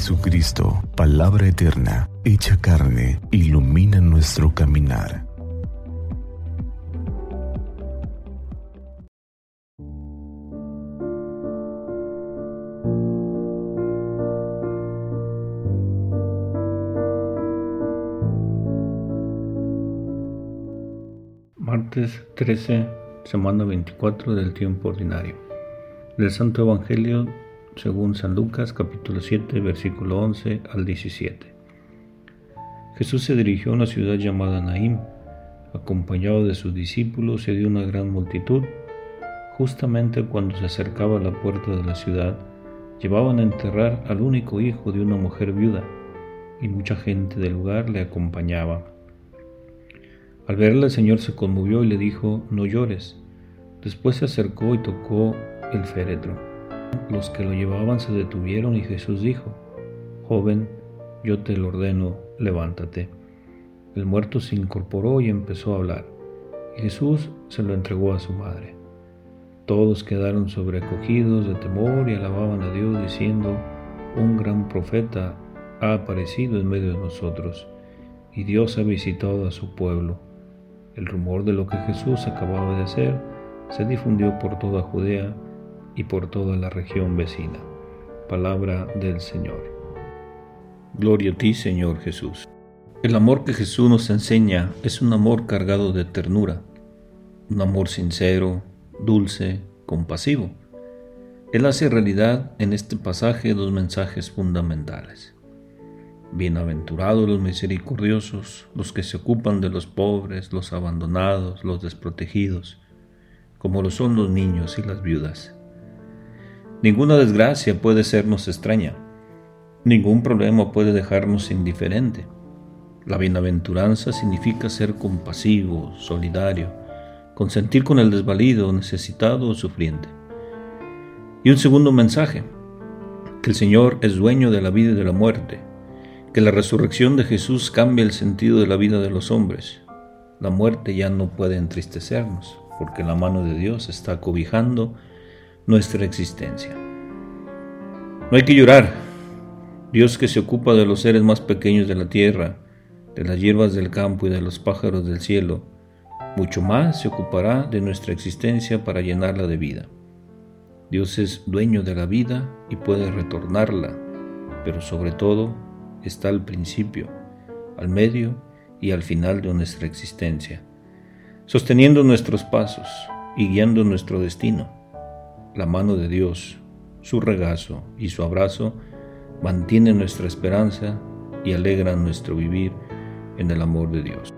Jesucristo, palabra eterna, hecha carne, ilumina nuestro caminar. Martes 13, semana 24 del tiempo ordinario. Del Santo Evangelio según San Lucas capítulo 7 versículo 11 al 17. Jesús se dirigió a una ciudad llamada Naim, acompañado de sus discípulos y de una gran multitud. Justamente cuando se acercaba a la puerta de la ciudad, llevaban a enterrar al único hijo de una mujer viuda, y mucha gente del lugar le acompañaba. Al verla el Señor se conmovió y le dijo, no llores. Después se acercó y tocó el féretro. Los que lo llevaban se detuvieron y Jesús dijo, Joven, yo te lo ordeno, levántate. El muerto se incorporó y empezó a hablar, y Jesús se lo entregó a su madre. Todos quedaron sobrecogidos de temor y alababan a Dios diciendo, Un gran profeta ha aparecido en medio de nosotros, y Dios ha visitado a su pueblo. El rumor de lo que Jesús acababa de hacer se difundió por toda Judea, y por toda la región vecina. Palabra del Señor. Gloria a ti, Señor Jesús. El amor que Jesús nos enseña es un amor cargado de ternura, un amor sincero, dulce, compasivo. Él hace realidad en este pasaje dos mensajes fundamentales. Bienaventurados los misericordiosos, los que se ocupan de los pobres, los abandonados, los desprotegidos, como lo son los niños y las viudas. Ninguna desgracia puede sernos extraña. Ningún problema puede dejarnos indiferente. La bienaventuranza significa ser compasivo, solidario, consentir con el desvalido, necesitado o sufriente. Y un segundo mensaje, que el Señor es dueño de la vida y de la muerte, que la resurrección de Jesús cambia el sentido de la vida de los hombres. La muerte ya no puede entristecernos, porque la mano de Dios está cobijando nuestra existencia. No hay que llorar. Dios que se ocupa de los seres más pequeños de la tierra, de las hierbas del campo y de los pájaros del cielo, mucho más se ocupará de nuestra existencia para llenarla de vida. Dios es dueño de la vida y puede retornarla, pero sobre todo está al principio, al medio y al final de nuestra existencia, sosteniendo nuestros pasos y guiando nuestro destino la mano de Dios, su regazo y su abrazo mantienen nuestra esperanza y alegran nuestro vivir en el amor de Dios.